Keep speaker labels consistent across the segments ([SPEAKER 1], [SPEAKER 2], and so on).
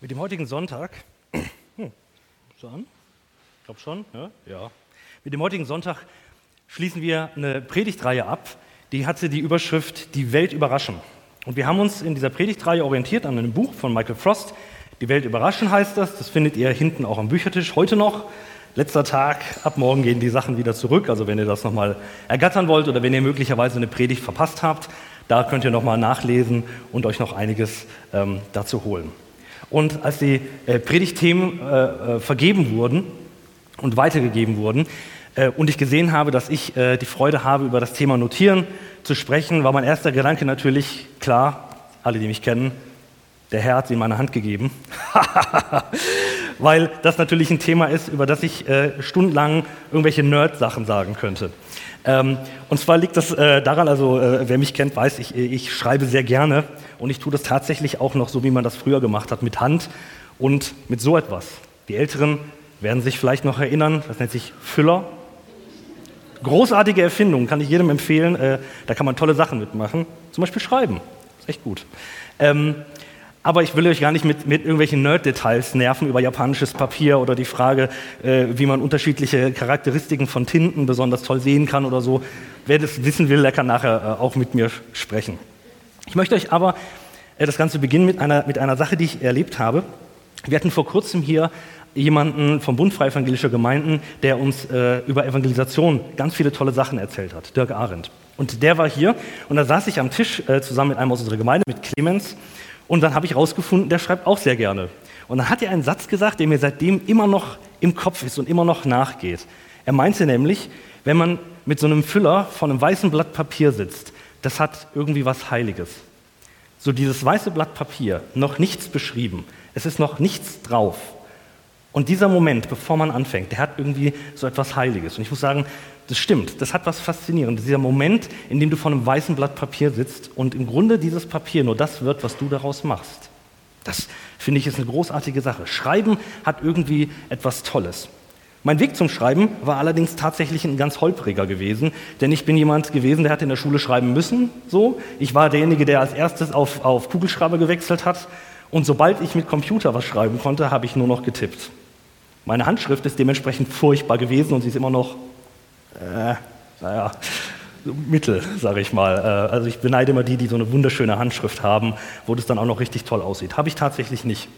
[SPEAKER 1] Mit dem heutigen Sonntag, hm, an? Ich glaube schon, ja? ja. Mit dem heutigen Sonntag schließen wir eine Predigtreihe ab, die hatte die Überschrift Die Welt überraschen. Und wir haben uns in dieser Predigtreihe orientiert an einem Buch von Michael Frost. Die Welt überraschen heißt das. Das findet ihr hinten auch am Büchertisch heute noch. Letzter Tag, ab morgen gehen die Sachen wieder zurück. Also wenn ihr das nochmal ergattern wollt oder wenn ihr möglicherweise eine Predigt verpasst habt, da könnt ihr nochmal nachlesen und euch noch einiges ähm, dazu holen. Und als die äh, Predigtthemen äh, äh, vergeben wurden und weitergegeben wurden äh, und ich gesehen habe, dass ich äh, die Freude habe, über das Thema Notieren zu sprechen, war mein erster Gedanke natürlich klar, alle, die mich kennen, der Herr hat sie in meine Hand gegeben, weil das natürlich ein Thema ist, über das ich äh, stundenlang irgendwelche Nerd-Sachen sagen könnte. Ähm, und zwar liegt das äh, daran, also äh, wer mich kennt, weiß, ich, ich schreibe sehr gerne und ich tue das tatsächlich auch noch so, wie man das früher gemacht hat, mit Hand und mit so etwas. Die Älteren werden sich vielleicht noch erinnern, das nennt sich Füller. Großartige Erfindung, kann ich jedem empfehlen. Äh, da kann man tolle Sachen mitmachen. Zum Beispiel schreiben. Ist echt gut. Ähm, aber ich will euch gar nicht mit, mit irgendwelchen Nerd-Details nerven über japanisches Papier oder die Frage, äh, wie man unterschiedliche Charakteristiken von Tinten besonders toll sehen kann oder so. Wer das wissen will, der kann nachher äh, auch mit mir sprechen. Ich möchte euch aber äh, das Ganze beginnen mit einer, mit einer Sache, die ich erlebt habe. Wir hatten vor kurzem hier jemanden vom Bund Freie Evangelischer Gemeinden, der uns äh, über Evangelisation ganz viele tolle Sachen erzählt hat, Dirk Arendt. Und der war hier und da saß ich am Tisch äh, zusammen mit einem aus unserer Gemeinde, mit Clemens. Und dann habe ich herausgefunden, der schreibt auch sehr gerne. Und dann hat er einen Satz gesagt, der mir seitdem immer noch im Kopf ist und immer noch nachgeht. Er meinte nämlich, wenn man mit so einem Füller vor einem weißen Blatt Papier sitzt, das hat irgendwie was Heiliges. So dieses weiße Blatt Papier, noch nichts beschrieben, es ist noch nichts drauf. Und dieser Moment, bevor man anfängt, der hat irgendwie so etwas Heiliges. Und ich muss sagen, das stimmt, das hat was Faszinierendes. Dieser Moment, in dem du vor einem weißen Blatt Papier sitzt und im Grunde dieses Papier nur das wird, was du daraus machst. Das finde ich ist eine großartige Sache. Schreiben hat irgendwie etwas Tolles. Mein Weg zum Schreiben war allerdings tatsächlich ein ganz holpriger gewesen, denn ich bin jemand gewesen, der hat in der Schule schreiben müssen. So, ich war derjenige, der als erstes auf, auf Kugelschreiber gewechselt hat, und sobald ich mit Computer was schreiben konnte, habe ich nur noch getippt. Meine Handschrift ist dementsprechend furchtbar gewesen und sie ist immer noch äh, naja, Mittel, sage ich mal. Äh, also ich beneide immer die, die so eine wunderschöne Handschrift haben, wo das dann auch noch richtig toll aussieht. Habe ich tatsächlich nicht.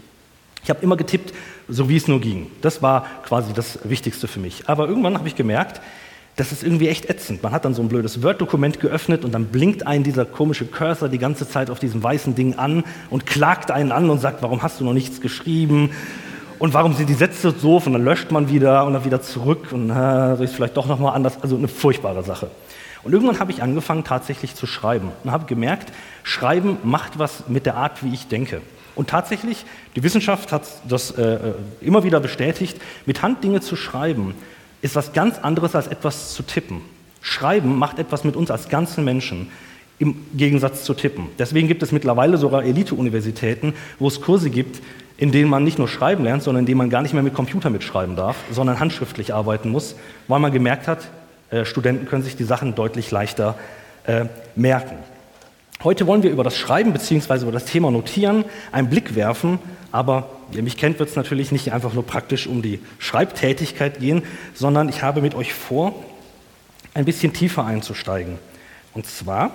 [SPEAKER 1] Ich habe immer getippt, so wie es nur ging. Das war quasi das Wichtigste für mich. Aber irgendwann habe ich gemerkt, das ist irgendwie echt ätzend. Man hat dann so ein blödes Word-Dokument geöffnet und dann blinkt einen dieser komische Cursor die ganze Zeit auf diesem weißen Ding an und klagt einen an und sagt, warum hast du noch nichts geschrieben? Und warum sind die Sätze so? Und dann löscht man wieder und dann wieder zurück und äh, soll ich es vielleicht doch nochmal anders? Also eine furchtbare Sache. Und irgendwann habe ich angefangen tatsächlich zu schreiben und habe gemerkt, Schreiben macht was mit der Art, wie ich denke. Und tatsächlich, die Wissenschaft hat das äh, äh immer wieder bestätigt, mit Hand Dinge zu schreiben, ist was ganz anderes als etwas zu tippen. Schreiben macht etwas mit uns als ganzen Menschen im Gegensatz zu tippen. Deswegen gibt es mittlerweile sogar Elite-Universitäten, wo es Kurse gibt, in denen man nicht nur schreiben lernt, sondern in denen man gar nicht mehr mit Computer mitschreiben darf, sondern handschriftlich arbeiten muss, weil man gemerkt hat, äh, Studenten können sich die Sachen deutlich leichter äh, merken. Heute wollen wir über das Schreiben bzw. über das Thema Notieren einen Blick werfen, aber wer mich kennt, wird es natürlich nicht einfach nur praktisch um die Schreibtätigkeit gehen, sondern ich habe mit euch vor, ein bisschen tiefer einzusteigen. Und zwar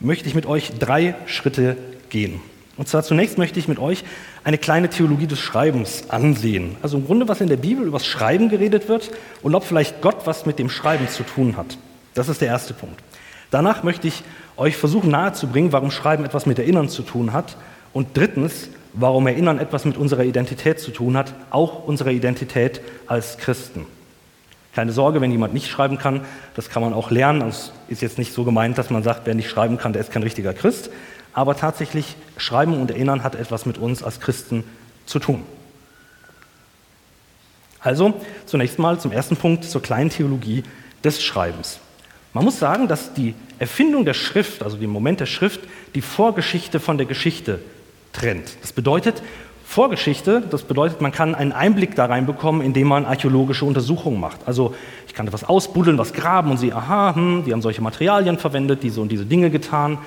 [SPEAKER 1] möchte ich mit euch drei Schritte gehen. Und zwar zunächst möchte ich mit euch eine kleine Theologie des Schreibens ansehen. Also im Grunde, was in der Bibel über das Schreiben geredet wird und ob vielleicht Gott was mit dem Schreiben zu tun hat. Das ist der erste Punkt. Danach möchte ich euch versuchen nahezubringen, warum Schreiben etwas mit Erinnern zu tun hat. Und drittens, warum Erinnern etwas mit unserer Identität zu tun hat, auch unserer Identität als Christen. Keine Sorge, wenn jemand nicht schreiben kann, das kann man auch lernen. Es ist jetzt nicht so gemeint, dass man sagt, wer nicht schreiben kann, der ist kein richtiger Christ aber tatsächlich Schreiben und Erinnern hat etwas mit uns als Christen zu tun. Also zunächst mal zum ersten Punkt zur kleinen Theologie des Schreibens. Man muss sagen, dass die Erfindung der Schrift, also der Moment der Schrift, die Vorgeschichte von der Geschichte trennt. Das bedeutet, Vorgeschichte, das bedeutet, man kann einen Einblick da reinbekommen, indem man archäologische Untersuchungen macht. Also ich kann etwas ausbuddeln, was graben und sie, aha, hm, die haben solche Materialien verwendet, diese und diese Dinge getan.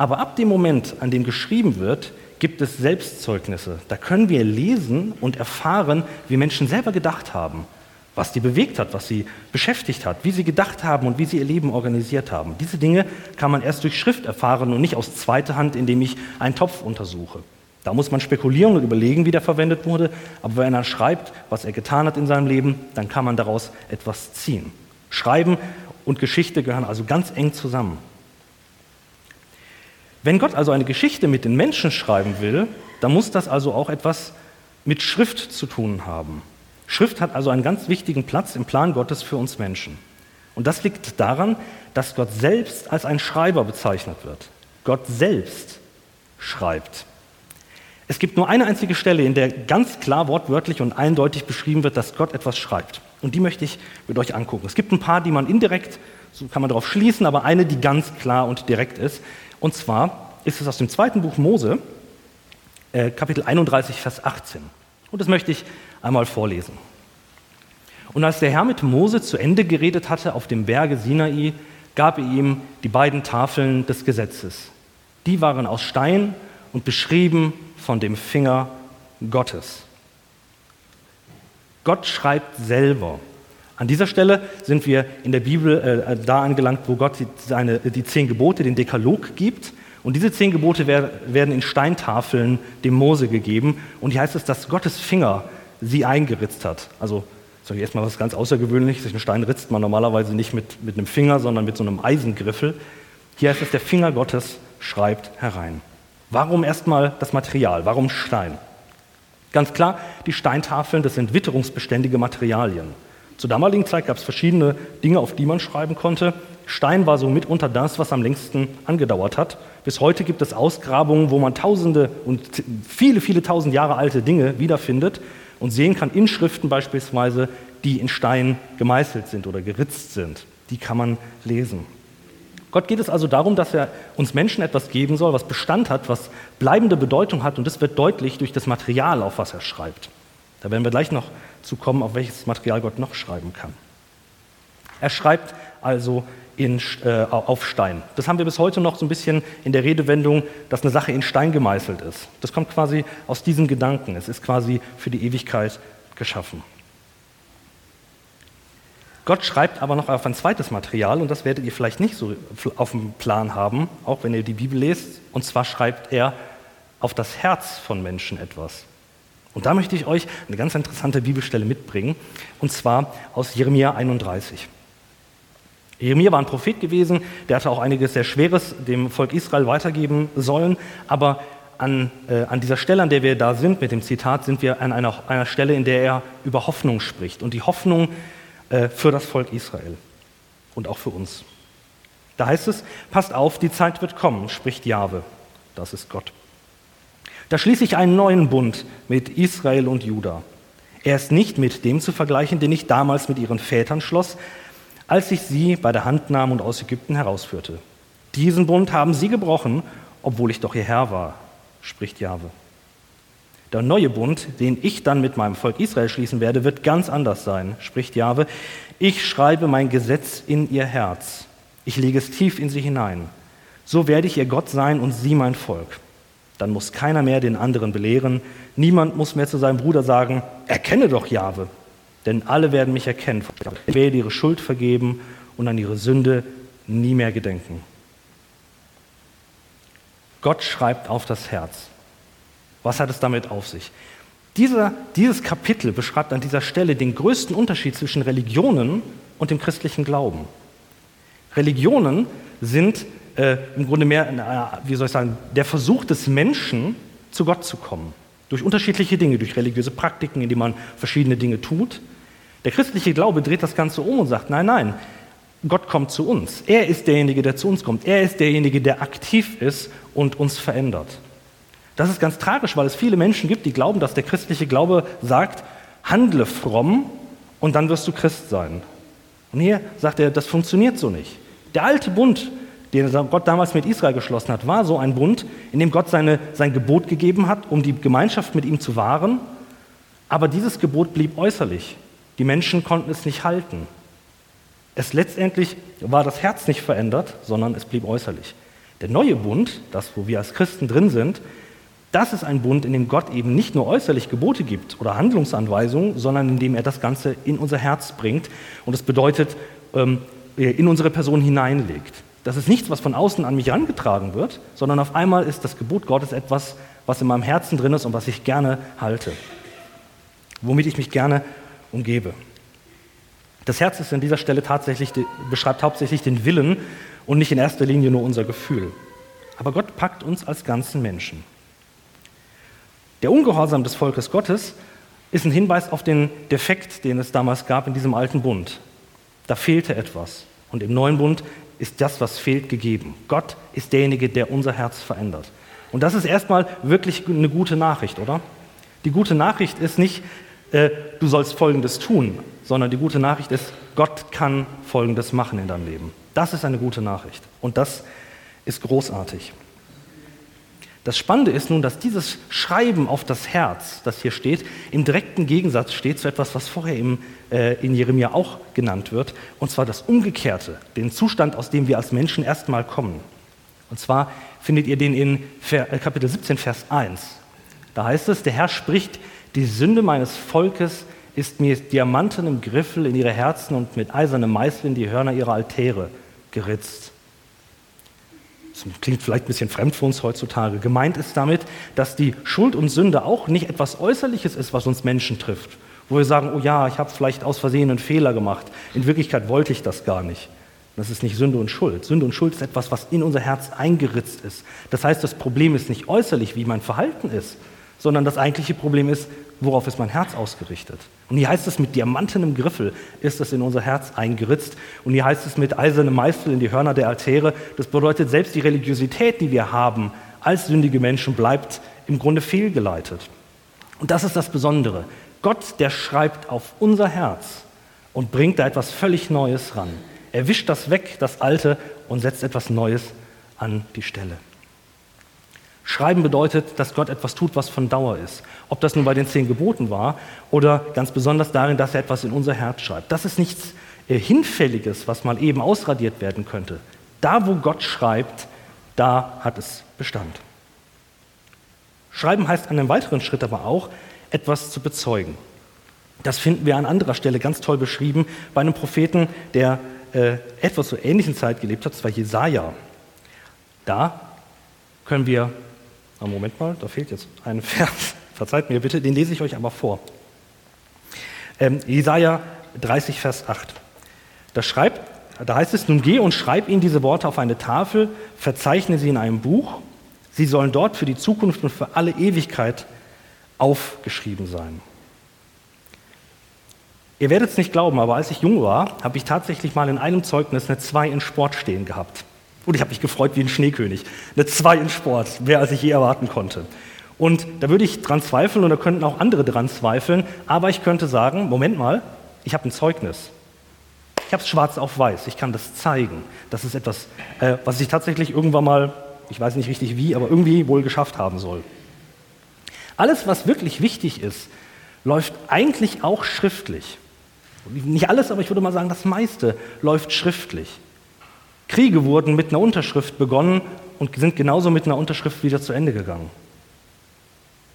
[SPEAKER 1] Aber ab dem Moment, an dem geschrieben wird, gibt es Selbstzeugnisse. Da können wir lesen und erfahren, wie Menschen selber gedacht haben, was die bewegt hat, was sie beschäftigt hat, wie sie gedacht haben und wie sie ihr Leben organisiert haben. Diese Dinge kann man erst durch Schrift erfahren und nicht aus zweiter Hand, indem ich einen Topf untersuche. Da muss man spekulieren und überlegen, wie der verwendet wurde, aber wenn er schreibt, was er getan hat in seinem Leben, dann kann man daraus etwas ziehen. Schreiben und Geschichte gehören also ganz eng zusammen. Wenn Gott also eine Geschichte mit den Menschen schreiben will, dann muss das also auch etwas mit Schrift zu tun haben. Schrift hat also einen ganz wichtigen Platz im Plan Gottes für uns Menschen. Und das liegt daran, dass Gott selbst als ein Schreiber bezeichnet wird. Gott selbst schreibt. Es gibt nur eine einzige Stelle, in der ganz klar wortwörtlich und eindeutig beschrieben wird, dass Gott etwas schreibt. Und die möchte ich mit euch angucken. Es gibt ein paar, die man indirekt, so kann man darauf schließen, aber eine, die ganz klar und direkt ist. Und zwar ist es aus dem zweiten Buch Mose, äh, Kapitel 31, Vers 18. Und das möchte ich einmal vorlesen. Und als der Herr mit Mose zu Ende geredet hatte auf dem Berge Sinai, gab er ihm die beiden Tafeln des Gesetzes. Die waren aus Stein und beschrieben von dem Finger Gottes. Gott schreibt selber. An dieser Stelle sind wir in der Bibel äh, da angelangt, wo Gott die, seine, die zehn Gebote, den Dekalog gibt. Und diese zehn Gebote werden in Steintafeln dem Mose gegeben. Und hier heißt es, dass Gottes Finger sie eingeritzt hat. Also, sage ich erstmal was ganz Außergewöhnliches. Den Stein ritzt man normalerweise nicht mit, mit einem Finger, sondern mit so einem Eisengriffel. Hier heißt es, der Finger Gottes schreibt herein. Warum erstmal das Material? Warum Stein? Ganz klar, die Steintafeln, das sind witterungsbeständige Materialien. Zur damaligen Zeit gab es verschiedene Dinge, auf die man schreiben konnte. Stein war so mitunter das, was am längsten angedauert hat. Bis heute gibt es Ausgrabungen, wo man tausende und viele, viele tausend Jahre alte Dinge wiederfindet und sehen kann, Inschriften beispielsweise, die in Stein gemeißelt sind oder geritzt sind. Die kann man lesen. Gott geht es also darum, dass er uns Menschen etwas geben soll, was Bestand hat, was bleibende Bedeutung hat und das wird deutlich durch das Material, auf was er schreibt. Da werden wir gleich noch zu kommen, auf welches Material Gott noch schreiben kann. Er schreibt also in, äh, auf Stein. Das haben wir bis heute noch so ein bisschen in der Redewendung, dass eine Sache in Stein gemeißelt ist. Das kommt quasi aus diesem Gedanken. Es ist quasi für die Ewigkeit geschaffen. Gott schreibt aber noch auf ein zweites Material und das werdet ihr vielleicht nicht so auf dem Plan haben, auch wenn ihr die Bibel lest. Und zwar schreibt er auf das Herz von Menschen etwas. Und da möchte ich euch eine ganz interessante Bibelstelle mitbringen, und zwar aus Jeremia 31. Jeremia war ein Prophet gewesen, der hatte auch einiges sehr Schweres dem Volk Israel weitergeben sollen, aber an, äh, an dieser Stelle, an der wir da sind mit dem Zitat, sind wir an einer, einer Stelle, in der er über Hoffnung spricht. Und die Hoffnung äh, für das Volk Israel und auch für uns. Da heißt es, passt auf, die Zeit wird kommen, spricht Jahwe, das ist Gott. Da schließe ich einen neuen Bund mit Israel und Juda. Er ist nicht mit dem zu vergleichen, den ich damals mit ihren Vätern schloss, als ich sie bei der Hand nahm und aus Ägypten herausführte. Diesen Bund haben sie gebrochen, obwohl ich doch ihr Herr war, spricht Jahwe. Der neue Bund, den ich dann mit meinem Volk Israel schließen werde, wird ganz anders sein, spricht Jahwe. Ich schreibe mein Gesetz in ihr Herz. Ich lege es tief in sie hinein. So werde ich ihr Gott sein und sie mein Volk. Dann muss keiner mehr den anderen belehren. Niemand muss mehr zu seinem Bruder sagen, erkenne doch Jahwe. Denn alle werden mich erkennen. Ich werde ihre Schuld vergeben und an ihre Sünde nie mehr gedenken. Gott schreibt auf das Herz. Was hat es damit auf sich? Dieser, dieses Kapitel beschreibt an dieser Stelle den größten Unterschied zwischen Religionen und dem christlichen Glauben. Religionen sind äh, im Grunde mehr, äh, wie soll ich sagen, der Versuch des Menschen, zu Gott zu kommen. Durch unterschiedliche Dinge, durch religiöse Praktiken, indem man verschiedene Dinge tut. Der christliche Glaube dreht das Ganze um und sagt, nein, nein, Gott kommt zu uns. Er ist derjenige, der zu uns kommt. Er ist derjenige, der aktiv ist und uns verändert. Das ist ganz tragisch, weil es viele Menschen gibt, die glauben, dass der christliche Glaube sagt, handle fromm und dann wirst du Christ sein. Und hier sagt er, das funktioniert so nicht. Der alte Bund, den Gott damals mit Israel geschlossen hat, war so ein Bund, in dem Gott seine, sein Gebot gegeben hat, um die Gemeinschaft mit ihm zu wahren. Aber dieses Gebot blieb äußerlich. Die Menschen konnten es nicht halten. Es letztendlich war das Herz nicht verändert, sondern es blieb äußerlich. Der neue Bund, das, wo wir als Christen drin sind, Das ist ein Bund, in dem Gott eben nicht nur äußerlich Gebote gibt oder Handlungsanweisungen, sondern in dem er das Ganze in unser Herz bringt und das bedeutet, ähm, in unsere Person hineinlegt. Das ist nichts, was von außen an mich herangetragen wird, sondern auf einmal ist das Gebot Gottes etwas, was in meinem Herzen drin ist und was ich gerne halte, womit ich mich gerne umgebe. Das Herz ist an dieser Stelle tatsächlich, beschreibt hauptsächlich den Willen und nicht in erster Linie nur unser Gefühl. Aber Gott packt uns als ganzen Menschen. Der Ungehorsam des Volkes Gottes ist ein Hinweis auf den Defekt, den es damals gab in diesem alten Bund. Da fehlte etwas. Und im neuen Bund ist das, was fehlt, gegeben. Gott ist derjenige, der unser Herz verändert. Und das ist erstmal wirklich eine gute Nachricht, oder? Die gute Nachricht ist nicht, äh, du sollst Folgendes tun, sondern die gute Nachricht ist, Gott kann Folgendes machen in deinem Leben. Das ist eine gute Nachricht. Und das ist großartig. Das Spannende ist nun, dass dieses Schreiben auf das Herz, das hier steht, im direkten Gegensatz steht zu etwas, was vorher im, äh, in Jeremia auch genannt wird, und zwar das Umgekehrte, den Zustand, aus dem wir als Menschen erstmal kommen. Und zwar findet ihr den in äh, Kapitel 17, Vers 1. Da heißt es, der Herr spricht, die Sünde meines Volkes ist mir Diamanten im Griffel in ihre Herzen und mit eisernem Meißel in die Hörner ihrer Altäre geritzt. Das klingt vielleicht ein bisschen fremd für uns heutzutage. Gemeint ist damit, dass die Schuld und Sünde auch nicht etwas Äußerliches ist, was uns Menschen trifft. Wo wir sagen, oh ja, ich habe vielleicht aus Versehen einen Fehler gemacht. In Wirklichkeit wollte ich das gar nicht. Das ist nicht Sünde und Schuld. Sünde und Schuld ist etwas, was in unser Herz eingeritzt ist. Das heißt, das Problem ist nicht äußerlich, wie mein Verhalten ist, sondern das eigentliche Problem ist, worauf ist mein Herz ausgerichtet? Und hier heißt es, mit diamantenem Griffel ist es in unser Herz eingeritzt. Und hier heißt es, mit eisernem Meißel in die Hörner der Altäre. Das bedeutet, selbst die Religiosität, die wir haben als sündige Menschen, bleibt im Grunde fehlgeleitet. Und das ist das Besondere. Gott, der schreibt auf unser Herz und bringt da etwas völlig Neues ran. Er wischt das weg, das Alte, und setzt etwas Neues an die Stelle. Schreiben bedeutet, dass Gott etwas tut, was von Dauer ist. Ob das nun bei den zehn Geboten war oder ganz besonders darin, dass er etwas in unser Herz schreibt. Das ist nichts äh, Hinfälliges, was mal eben ausradiert werden könnte. Da, wo Gott schreibt, da hat es Bestand. Schreiben heißt an einem weiteren Schritt aber auch, etwas zu bezeugen. Das finden wir an anderer Stelle ganz toll beschrieben bei einem Propheten, der äh, etwas zur ähnlichen Zeit gelebt hat, zwar Jesaja. Da können wir Moment mal, da fehlt jetzt ein Vers. Verzeiht mir bitte, den lese ich euch aber vor. Ähm, Jesaja 30, Vers 8. Da, schreibt, da heißt es: Nun geh und schreib ihnen diese Worte auf eine Tafel, verzeichne sie in einem Buch. Sie sollen dort für die Zukunft und für alle Ewigkeit aufgeschrieben sein. Ihr werdet es nicht glauben, aber als ich jung war, habe ich tatsächlich mal in einem Zeugnis eine 2 in Sport stehen gehabt. Und ich habe mich gefreut wie ein Schneekönig. Eine 2 in Sport, mehr als ich je erwarten konnte. Und da würde ich dran zweifeln und da könnten auch andere dran zweifeln, aber ich könnte sagen, Moment mal, ich habe ein Zeugnis. Ich habe es schwarz auf weiß, ich kann das zeigen. Das ist etwas, äh, was ich tatsächlich irgendwann mal, ich weiß nicht richtig wie, aber irgendwie wohl geschafft haben soll. Alles, was wirklich wichtig ist, läuft eigentlich auch schriftlich. Nicht alles, aber ich würde mal sagen, das meiste läuft schriftlich. Kriege wurden mit einer Unterschrift begonnen und sind genauso mit einer Unterschrift wieder zu Ende gegangen.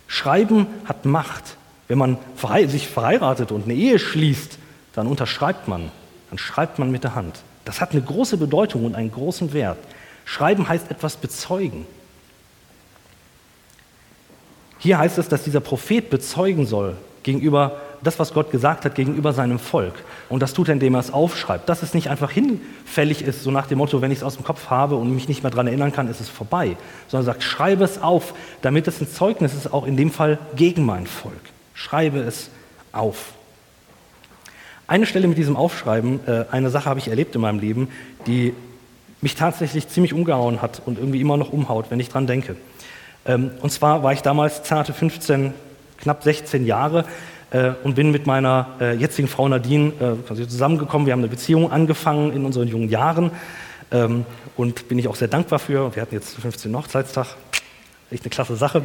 [SPEAKER 1] Schreiben hat Macht. Wenn man sich verheiratet und eine Ehe schließt, dann unterschreibt man, dann schreibt man mit der Hand. Das hat eine große Bedeutung und einen großen Wert. Schreiben heißt etwas bezeugen. Hier heißt es, dass dieser Prophet bezeugen soll gegenüber das, was Gott gesagt hat gegenüber seinem Volk. Und das tut er, indem er es aufschreibt. Dass es nicht einfach hinfällig ist, so nach dem Motto, wenn ich es aus dem Kopf habe und mich nicht mehr daran erinnern kann, ist es vorbei. Sondern sagt, schreibe es auf, damit es ein Zeugnis ist, auch in dem Fall gegen mein Volk. Schreibe es auf. Eine Stelle mit diesem Aufschreiben, äh, eine Sache habe ich erlebt in meinem Leben, die mich tatsächlich ziemlich umgehauen hat und irgendwie immer noch umhaut, wenn ich dran denke. Ähm, und zwar war ich damals zarte 15, knapp 16 Jahre äh, und bin mit meiner äh, jetzigen Frau Nadine äh, zusammengekommen. Wir haben eine Beziehung angefangen in unseren jungen Jahren ähm, und bin ich auch sehr dankbar für. Wir hatten jetzt 15. Hochzeitstag, echt eine klasse Sache.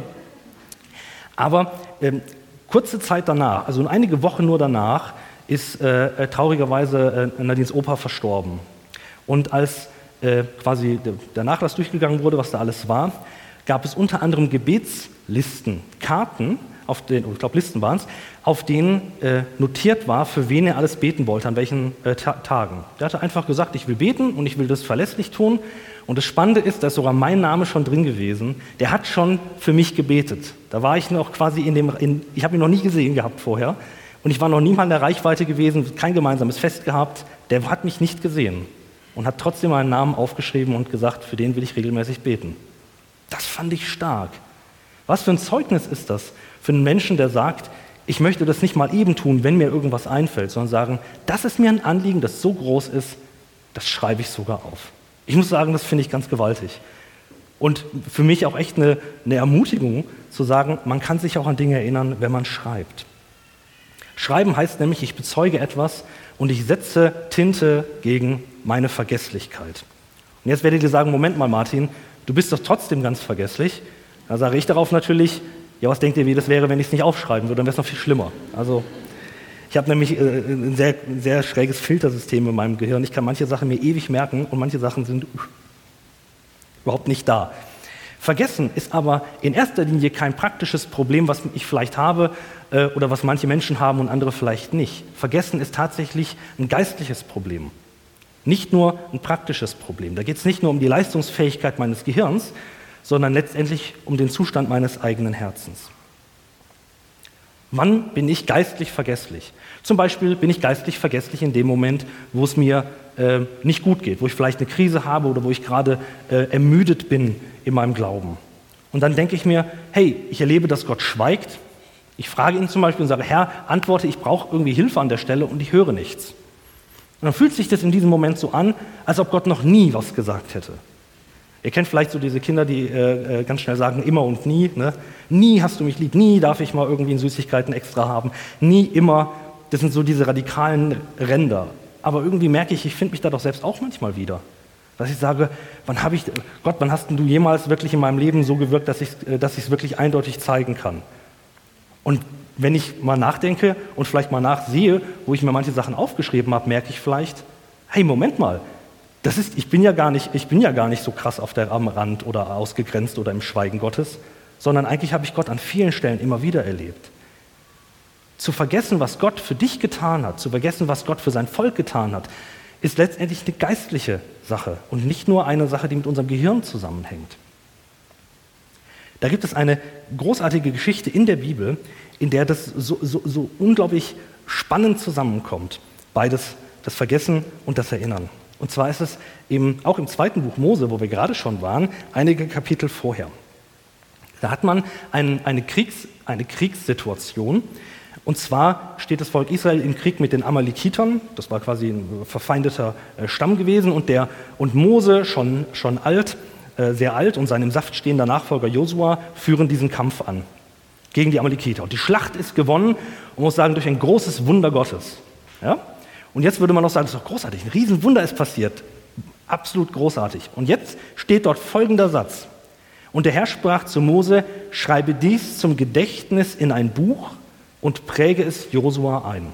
[SPEAKER 1] Aber ähm, kurze Zeit danach, also einige Wochen nur danach, ist äh, traurigerweise äh, Nadines Opa verstorben. Und als äh, quasi der Nachlass durchgegangen wurde, was da alles war, gab es unter anderem Gebetslisten, Karten, auf den, ich glaube Listen waren es, auf denen äh, notiert war, für wen er alles beten wollte, an welchen äh, Ta Tagen. Der hatte einfach gesagt, ich will beten und ich will das verlässlich tun. Und das Spannende ist, da ist sogar mein Name schon drin gewesen. Der hat schon für mich gebetet. Da war ich noch quasi in dem, in, ich habe ihn noch nie gesehen gehabt vorher. Und ich war noch nie mal in der Reichweite gewesen, kein gemeinsames Fest gehabt. Der hat mich nicht gesehen und hat trotzdem meinen Namen aufgeschrieben und gesagt, für den will ich regelmäßig beten. Das fand ich stark. Was für ein Zeugnis ist das für einen Menschen, der sagt, ich möchte das nicht mal eben tun, wenn mir irgendwas einfällt, sondern sagen, das ist mir ein Anliegen, das so groß ist, das schreibe ich sogar auf. Ich muss sagen, das finde ich ganz gewaltig. Und für mich auch echt eine, eine Ermutigung zu sagen, man kann sich auch an Dinge erinnern, wenn man schreibt. Schreiben heißt nämlich, ich bezeuge etwas und ich setze Tinte gegen meine Vergesslichkeit. Und jetzt werdet ihr sagen, Moment mal, Martin, du bist doch trotzdem ganz vergesslich. Da sage ich darauf natürlich, ja, was denkt ihr, wie das wäre, wenn ich es nicht aufschreiben würde? Dann wäre es noch viel schlimmer. Also, ich habe nämlich äh, ein, sehr, sehr schräges Filtersystem in meinem Gehirn. Ich kann manche Sachen mir ewig merken und manche Sachen sind überhaupt nicht da. Vergessen ist aber in erster Linie kein praktisches Problem, was ich vielleicht habe äh, oder was manche Menschen haben und andere vielleicht nicht. Vergessen ist tatsächlich ein geistliches Problem. Nicht nur ein praktisches Problem. Da geht es nicht nur um die Leistungsfähigkeit meines Gehirns, sondern letztendlich um den Zustand meines eigenen Herzens. Wann bin ich geistlich vergesslich? Zum Beispiel bin ich geistlich vergesslich in dem Moment, wo es mir äh, nicht gut geht, wo ich vielleicht eine Krise habe oder wo ich gerade äh, ermüdet bin in meinem Glauben. Und dann denke ich mir, hey, ich erlebe, dass Gott schweigt. Ich frage ihn zum Beispiel und sage, Herr, antworte, ich brauche irgendwie Hilfe an der Stelle und ich höre nichts. Und dann fühlt sich das in diesem Moment so an, als ob Gott noch nie was gesagt hätte. Ihr kennt vielleicht so diese Kinder, die äh, äh, ganz schnell sagen, immer und nie. Ne? Nie hast du mich lieb, nie darf ich mal irgendwie in Süßigkeiten extra haben, nie, immer. Das sind so diese radikalen Ränder. Aber irgendwie merke ich, ich finde mich da doch selbst auch manchmal wieder. Dass ich sage, wann habe ich, Gott, wann hast du jemals wirklich in meinem Leben so gewirkt, dass ich es dass wirklich eindeutig zeigen kann? Und wenn ich mal nachdenke und vielleicht mal nachsehe, wo ich mir manche Sachen aufgeschrieben habe, merke ich vielleicht, hey, Moment mal, das ist, ich, bin ja gar nicht, ich bin ja gar nicht so krass auf der, am Rand oder ausgegrenzt oder im Schweigen Gottes, sondern eigentlich habe ich Gott an vielen Stellen immer wieder erlebt. Zu vergessen, was Gott für dich getan hat, zu vergessen, was Gott für sein Volk getan hat, ist letztendlich eine geistliche Sache und nicht nur eine Sache, die mit unserem Gehirn zusammenhängt. Da gibt es eine großartige Geschichte in der Bibel, in der das so, so, so unglaublich spannend zusammenkommt. Beides, das Vergessen und das Erinnern. Und zwar ist es eben auch im zweiten Buch Mose, wo wir gerade schon waren, einige Kapitel vorher. Da hat man ein, eine, Kriegs, eine Kriegssituation. Und zwar steht das Volk Israel im Krieg mit den Amalekitern. Das war quasi ein verfeindeter äh, Stamm gewesen. Und, der, und Mose, schon, schon alt, äh, sehr alt, und sein im Saft stehender Nachfolger Josua führen diesen Kampf an gegen die Amalekiter. Und die Schlacht ist gewonnen, und muss sagen, durch ein großes Wunder Gottes. Ja? Und jetzt würde man noch sagen, das ist doch großartig, ein Riesenwunder ist passiert. Absolut großartig. Und jetzt steht dort folgender Satz. Und der Herr sprach zu Mose, schreibe dies zum Gedächtnis in ein Buch und präge es Josua ein.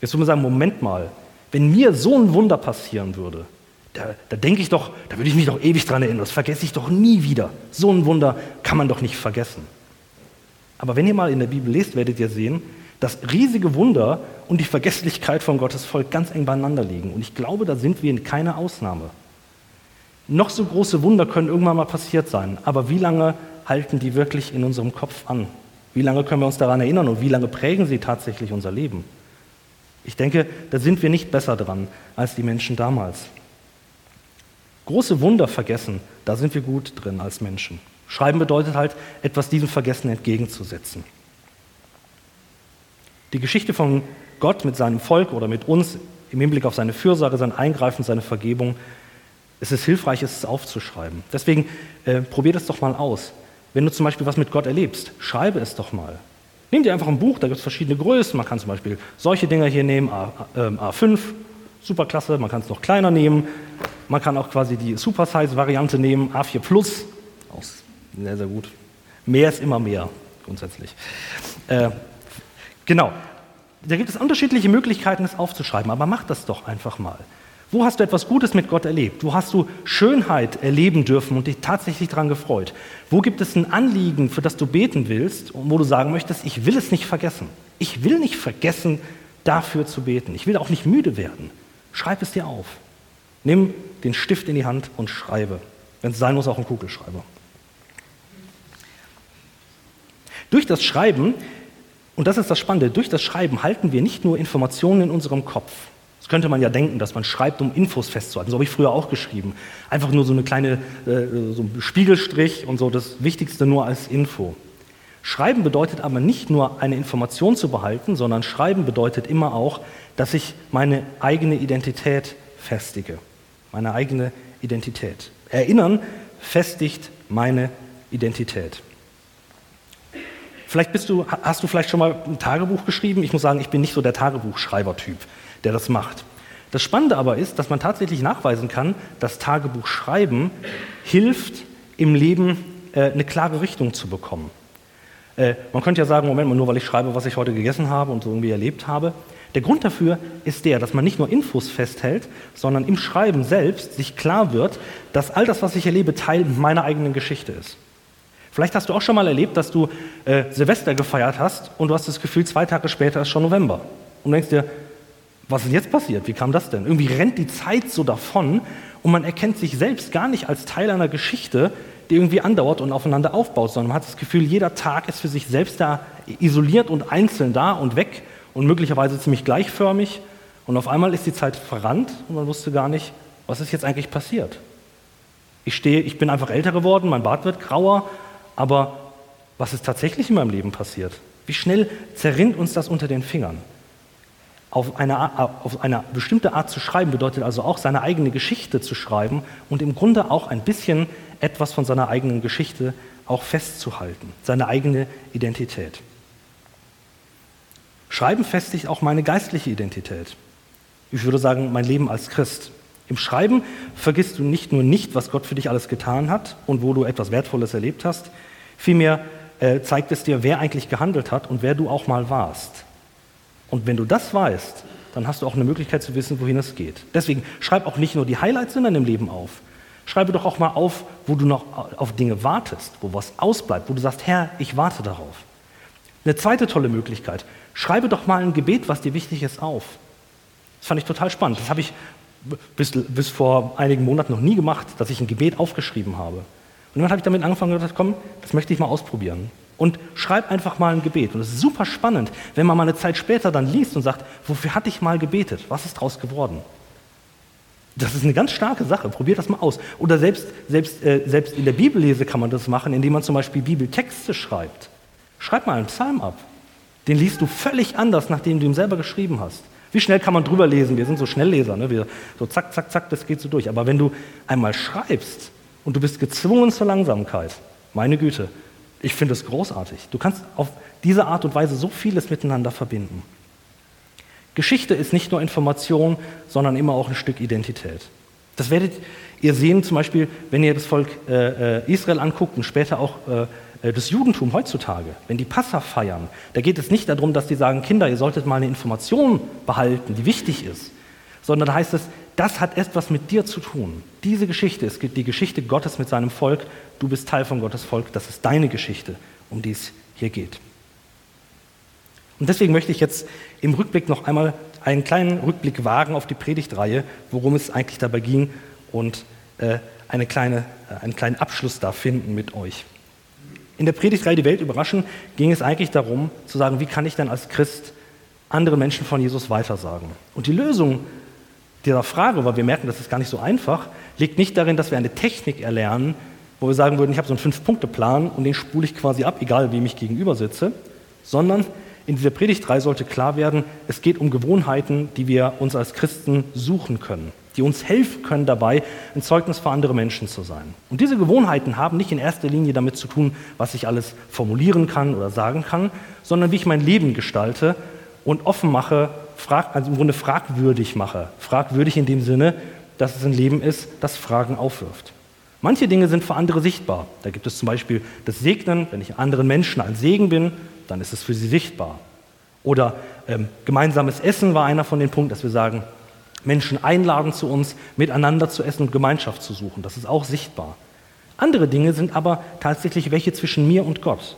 [SPEAKER 1] Jetzt würde man sagen, Moment mal, wenn mir so ein Wunder passieren würde, da, da denke ich doch, da würde ich mich doch ewig dran erinnern, das vergesse ich doch nie wieder. So ein Wunder kann man doch nicht vergessen. Aber wenn ihr mal in der Bibel lest, werdet ihr sehen, dass riesige Wunder und die Vergesslichkeit von Gottes Volk ganz eng beieinander liegen. Und ich glaube, da sind wir in keiner Ausnahme. Noch so große Wunder können irgendwann mal passiert sein, aber wie lange halten die wirklich in unserem Kopf an? Wie lange können wir uns daran erinnern und wie lange prägen sie tatsächlich unser Leben? Ich denke, da sind wir nicht besser dran als die Menschen damals. Große Wunder vergessen, da sind wir gut drin als Menschen. Schreiben bedeutet halt, etwas diesem Vergessen entgegenzusetzen. Die Geschichte von Gott mit seinem Volk oder mit uns im Hinblick auf seine Fürsorge, sein Eingreifen, seine Vergebung, es ist hilfreich, es aufzuschreiben. Deswegen äh, probier das doch mal aus. Wenn du zum Beispiel was mit Gott erlebst, schreibe es doch mal. Nimm dir einfach ein Buch, da gibt es verschiedene Größen. Man kann zum Beispiel solche Dinger hier nehmen, A, äh, A5, superklasse. Man kann es noch kleiner nehmen. Man kann auch quasi die Supersize-Variante nehmen, A4 Plus. Sehr, sehr gut. Mehr ist immer mehr, grundsätzlich. Äh, Genau. Da gibt es unterschiedliche Möglichkeiten, es aufzuschreiben, aber macht das doch einfach mal. Wo hast du etwas Gutes mit Gott erlebt? Wo hast du Schönheit erleben dürfen und dich tatsächlich daran gefreut? Wo gibt es ein Anliegen, für das du beten willst und wo du sagen möchtest, ich will es nicht vergessen. Ich will nicht vergessen, dafür zu beten. Ich will auch nicht müde werden. Schreib es dir auf. Nimm den Stift in die Hand und schreibe. Wenn es sein muss, auch ein Kugelschreiber. Durch das Schreiben, und das ist das Spannende, durch das Schreiben halten wir nicht nur Informationen in unserem Kopf, das könnte man ja denken, dass man schreibt, um Infos festzuhalten. So habe ich früher auch geschrieben. Einfach nur so eine kleine äh, so ein Spiegelstrich und so das Wichtigste nur als Info. Schreiben bedeutet aber nicht nur eine Information zu behalten, sondern Schreiben bedeutet immer auch, dass ich meine eigene Identität festige. Meine eigene Identität. Erinnern festigt meine Identität. Vielleicht bist du, hast du vielleicht schon mal ein Tagebuch geschrieben. Ich muss sagen, ich bin nicht so der Tagebuchschreibertyp der das macht. Das Spannende aber ist, dass man tatsächlich nachweisen kann, dass Tagebuchschreiben hilft, im Leben äh, eine klare Richtung zu bekommen. Äh, man könnte ja sagen, Moment mal, nur weil ich schreibe, was ich heute gegessen habe und so irgendwie erlebt habe. Der Grund dafür ist der, dass man nicht nur Infos festhält, sondern im Schreiben selbst sich klar wird, dass all das, was ich erlebe, Teil meiner eigenen Geschichte ist. Vielleicht hast du auch schon mal erlebt, dass du äh, Silvester gefeiert hast und du hast das Gefühl, zwei Tage später ist schon November. Und denkst dir, was ist jetzt passiert? Wie kam das denn? Irgendwie rennt die Zeit so davon und man erkennt sich selbst gar nicht als Teil einer Geschichte, die irgendwie andauert und aufeinander aufbaut, sondern man hat das Gefühl, jeder Tag ist für sich selbst da isoliert und einzeln da und weg und möglicherweise ziemlich gleichförmig. Und auf einmal ist die Zeit verrannt und man wusste gar nicht, was ist jetzt eigentlich passiert. Ich stehe, ich bin einfach älter geworden, mein Bart wird grauer, aber was ist tatsächlich in meinem Leben passiert? Wie schnell zerrinnt uns das unter den Fingern? Auf eine, auf eine bestimmte Art zu schreiben bedeutet also auch, seine eigene Geschichte zu schreiben und im Grunde auch ein bisschen etwas von seiner eigenen Geschichte auch festzuhalten, seine eigene Identität. Schreiben festigt auch meine geistliche Identität. Ich würde sagen, mein Leben als Christ. Im Schreiben vergisst du nicht nur nicht, was Gott für dich alles getan hat und wo du etwas Wertvolles erlebt hast, vielmehr äh, zeigt es dir, wer eigentlich gehandelt hat und wer du auch mal warst. Und wenn du das weißt, dann hast du auch eine Möglichkeit zu wissen, wohin es geht. Deswegen schreib auch nicht nur die Highlights in deinem Leben auf. Schreibe doch auch mal auf, wo du noch auf Dinge wartest, wo was ausbleibt, wo du sagst, Herr, ich warte darauf. Eine zweite tolle Möglichkeit, schreibe doch mal ein Gebet, was dir wichtig ist, auf. Das fand ich total spannend. Das habe ich bis, bis vor einigen Monaten noch nie gemacht, dass ich ein Gebet aufgeschrieben habe. Und dann habe ich damit angefangen und gesagt, komm, das möchte ich mal ausprobieren und schreib einfach mal ein Gebet. Und es ist super spannend, wenn man mal eine Zeit später dann liest und sagt, wofür hatte ich mal gebetet? Was ist daraus geworden? Das ist eine ganz starke Sache. Probiert das mal aus. Oder selbst, selbst, äh, selbst in der Bibellese kann man das machen, indem man zum Beispiel Bibeltexte schreibt. Schreib mal einen Psalm ab. Den liest du völlig anders, nachdem du ihn selber geschrieben hast. Wie schnell kann man drüber lesen? Wir sind so Schnellleser, ne? Wir, so zack, zack, zack, das geht so durch. Aber wenn du einmal schreibst und du bist gezwungen zur Langsamkeit, meine Güte, ich finde es großartig. Du kannst auf diese Art und Weise so vieles miteinander verbinden. Geschichte ist nicht nur Information, sondern immer auch ein Stück Identität. Das werdet ihr sehen, zum Beispiel, wenn ihr das Volk äh, äh Israel anguckt und später auch äh, äh, das Judentum heutzutage, wenn die Passa feiern, da geht es nicht darum, dass die sagen, Kinder, ihr solltet mal eine Information behalten, die wichtig ist, sondern da heißt es, das hat etwas mit dir zu tun. Diese Geschichte ist die Geschichte Gottes mit seinem Volk. Du bist Teil von Gottes Volk. Das ist deine Geschichte, um die es hier geht. Und deswegen möchte ich jetzt im Rückblick noch einmal einen kleinen Rückblick wagen auf die Predigtreihe, worum es eigentlich dabei ging und äh, eine kleine, äh, einen kleinen Abschluss da finden mit euch. In der Predigtreihe Die Welt überraschen ging es eigentlich darum zu sagen, wie kann ich denn als Christ andere Menschen von Jesus weitersagen? Und die Lösung dieser Frage, weil wir merken, das ist gar nicht so einfach, liegt nicht darin, dass wir eine Technik erlernen, wo wir sagen würden, ich habe so einen Fünf-Punkte-Plan und den spule ich quasi ab, egal wem ich gegenüber sitze, sondern in dieser Predigtreihe sollte klar werden, es geht um Gewohnheiten, die wir uns als Christen suchen können, die uns helfen können dabei, ein Zeugnis für andere Menschen zu sein. Und diese Gewohnheiten haben nicht in erster Linie damit zu tun, was ich alles formulieren kann oder sagen kann, sondern wie ich mein Leben gestalte und offen mache frag, also im Grunde fragwürdig mache. Fragwürdig in dem Sinne, dass es ein Leben ist, das Fragen aufwirft. Manche Dinge sind für andere sichtbar. Da gibt es zum Beispiel das Segnen. Wenn ich anderen Menschen ein Segen bin, dann ist es für sie sichtbar. Oder ähm, gemeinsames Essen war einer von den Punkten, dass wir sagen, Menschen einladen zu uns, miteinander zu essen und Gemeinschaft zu suchen. Das ist auch sichtbar. Andere Dinge sind aber tatsächlich welche zwischen mir und Gott.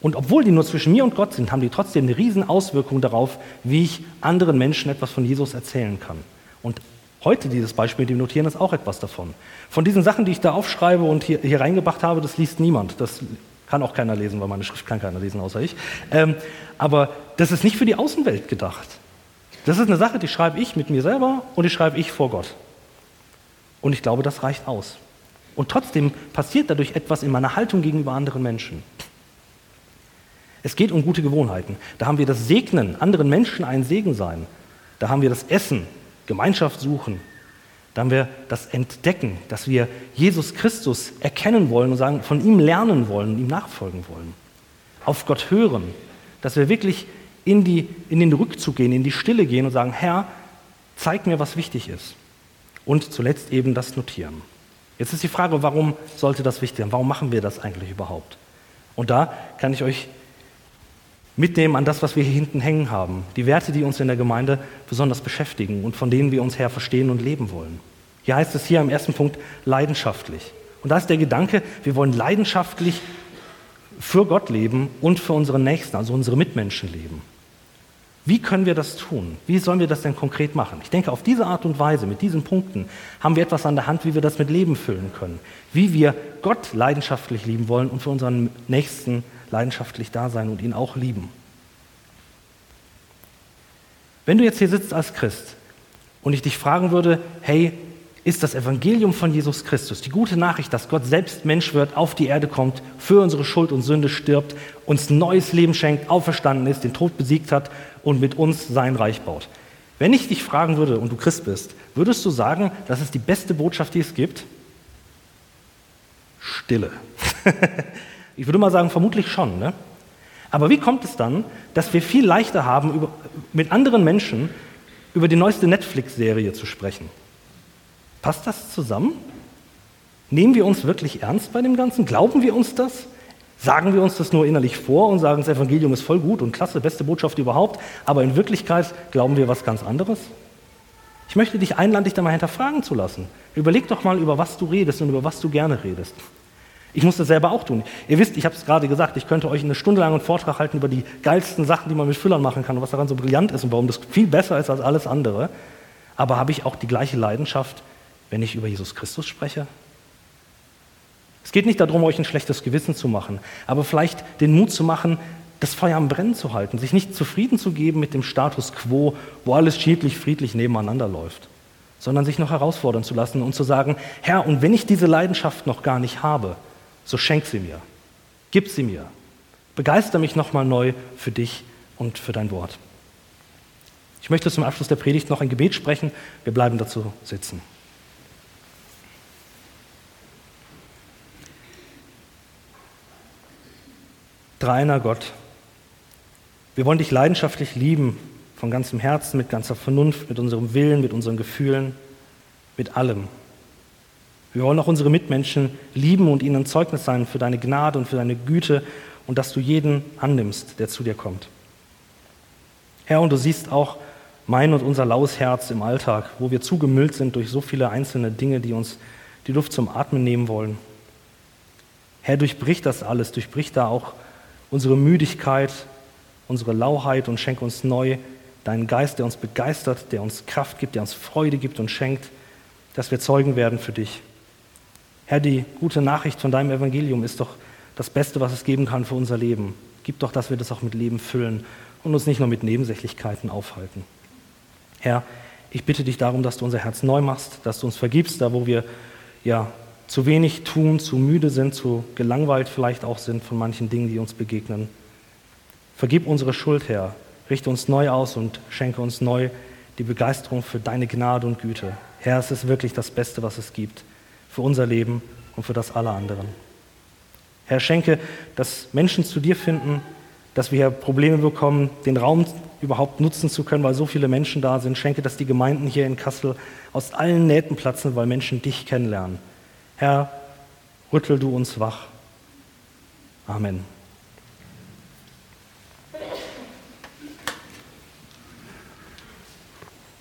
[SPEAKER 1] Und obwohl die nur zwischen mir und Gott sind, haben die trotzdem eine riesen Auswirkung darauf, wie ich anderen Menschen etwas von Jesus erzählen kann. Und heute dieses Beispiel mit dem Notieren ist auch etwas davon. Von diesen Sachen, die ich da aufschreibe und hier, hier reingebracht habe, das liest niemand. Das kann auch keiner lesen, weil meine Schrift kann keiner lesen, außer ich. Ähm, aber das ist nicht für die Außenwelt gedacht. Das ist eine Sache, die schreibe ich mit mir selber und die schreibe ich vor Gott. Und ich glaube, das reicht aus. Und trotzdem passiert dadurch etwas in meiner Haltung gegenüber anderen Menschen. Es geht um gute Gewohnheiten. Da haben wir das Segnen, anderen Menschen ein Segen sein. Da haben wir das Essen, Gemeinschaft suchen. Da haben wir das Entdecken, dass wir Jesus Christus erkennen wollen und sagen, von ihm lernen wollen und ihm nachfolgen wollen. Auf Gott hören, dass wir wirklich in, die, in den Rückzug gehen, in die Stille gehen und sagen, Herr, zeig mir, was wichtig ist. Und zuletzt eben das Notieren. Jetzt ist die Frage, warum sollte das wichtig sein? Warum machen wir das eigentlich überhaupt? Und da kann ich euch mitnehmen an das, was wir hier hinten hängen haben. Die Werte, die uns in der Gemeinde besonders beschäftigen und von denen wir uns her verstehen und leben wollen. Hier heißt es hier am ersten Punkt leidenschaftlich. Und da ist der Gedanke, wir wollen leidenschaftlich für Gott leben und für unsere Nächsten, also unsere Mitmenschen leben. Wie können wir das tun? Wie sollen wir das denn konkret machen? Ich denke, auf diese Art und Weise, mit diesen Punkten, haben wir etwas an der Hand, wie wir das mit Leben füllen können. Wie wir Gott leidenschaftlich lieben wollen und für unseren Nächsten leidenschaftlich da sein und ihn auch lieben. Wenn du jetzt hier sitzt als Christ und ich dich fragen würde, hey, ist das Evangelium von Jesus Christus, die gute Nachricht, dass Gott selbst Mensch wird, auf die Erde kommt, für unsere Schuld und Sünde stirbt, uns neues Leben schenkt, auferstanden ist, den Tod besiegt hat und mit uns sein Reich baut. Wenn ich dich fragen würde und du Christ bist, würdest du sagen, das ist die beste Botschaft, die es gibt? Stille. Ich würde mal sagen, vermutlich schon. Ne? Aber wie kommt es dann, dass wir viel leichter haben, über, mit anderen Menschen über die neueste Netflix-Serie zu sprechen? Passt das zusammen? Nehmen wir uns wirklich ernst bei dem Ganzen? Glauben wir uns das? Sagen wir uns das nur innerlich vor und sagen, das Evangelium ist voll gut und klasse, beste Botschaft überhaupt, aber in Wirklichkeit glauben wir was ganz anderes? Ich möchte dich einladen, dich da mal hinterfragen zu lassen. Überleg doch mal, über was du redest und über was du gerne redest. Ich muss das selber auch tun. Ihr wisst, ich habe es gerade gesagt, ich könnte euch eine Stunde lang einen Vortrag halten über die geilsten Sachen, die man mit Füllern machen kann und was daran so brillant ist und warum das viel besser ist als alles andere. Aber habe ich auch die gleiche Leidenschaft, wenn ich über Jesus Christus spreche? Es geht nicht darum, euch ein schlechtes Gewissen zu machen, aber vielleicht den Mut zu machen, das Feuer am Brennen zu halten, sich nicht zufrieden zu geben mit dem Status quo, wo alles schiedlich, friedlich nebeneinander läuft, sondern sich noch herausfordern zu lassen und zu sagen, Herr, und wenn ich diese Leidenschaft noch gar nicht habe, so schenk sie mir, gib sie mir, begeister mich nochmal neu für dich und für dein Wort. Ich möchte zum Abschluss der Predigt noch ein Gebet sprechen. Wir bleiben dazu sitzen. Dreiner Gott, wir wollen dich leidenschaftlich lieben, von ganzem Herzen, mit ganzer Vernunft, mit unserem Willen, mit unseren Gefühlen, mit allem. Wir wollen auch unsere Mitmenschen lieben und ihnen ein Zeugnis sein für deine Gnade und für deine Güte und dass du jeden annimmst, der zu dir kommt. Herr, und du siehst auch mein und unser laues Herz im Alltag, wo wir zugemüllt sind durch so viele einzelne Dinge, die uns die Luft zum Atmen nehmen wollen. Herr, durchbrich das alles, durchbrich da auch unsere Müdigkeit, unsere Lauheit und schenk uns neu deinen Geist, der uns begeistert, der uns Kraft gibt, der uns Freude gibt und schenkt, dass wir Zeugen werden für dich. Herr, die gute Nachricht von deinem Evangelium ist doch das Beste, was es geben kann für unser Leben. Gib doch, dass wir das auch mit Leben füllen und uns nicht nur mit Nebensächlichkeiten aufhalten. Herr, ich bitte dich darum, dass du unser Herz neu machst, dass du uns vergibst, da wo wir ja zu wenig tun, zu müde sind, zu gelangweilt vielleicht auch sind von manchen Dingen, die uns begegnen. Vergib unsere Schuld, Herr. Richte uns neu aus und schenke uns neu die Begeisterung für deine Gnade und Güte. Herr, es ist wirklich das Beste, was es gibt für unser Leben und für das aller anderen. Herr, schenke, dass Menschen zu dir finden, dass wir Probleme bekommen, den Raum überhaupt nutzen zu können, weil so viele Menschen da sind. Schenke, dass die Gemeinden hier in Kassel aus allen Nähten platzen, weil Menschen dich kennenlernen. Herr, rüttel du uns wach. Amen.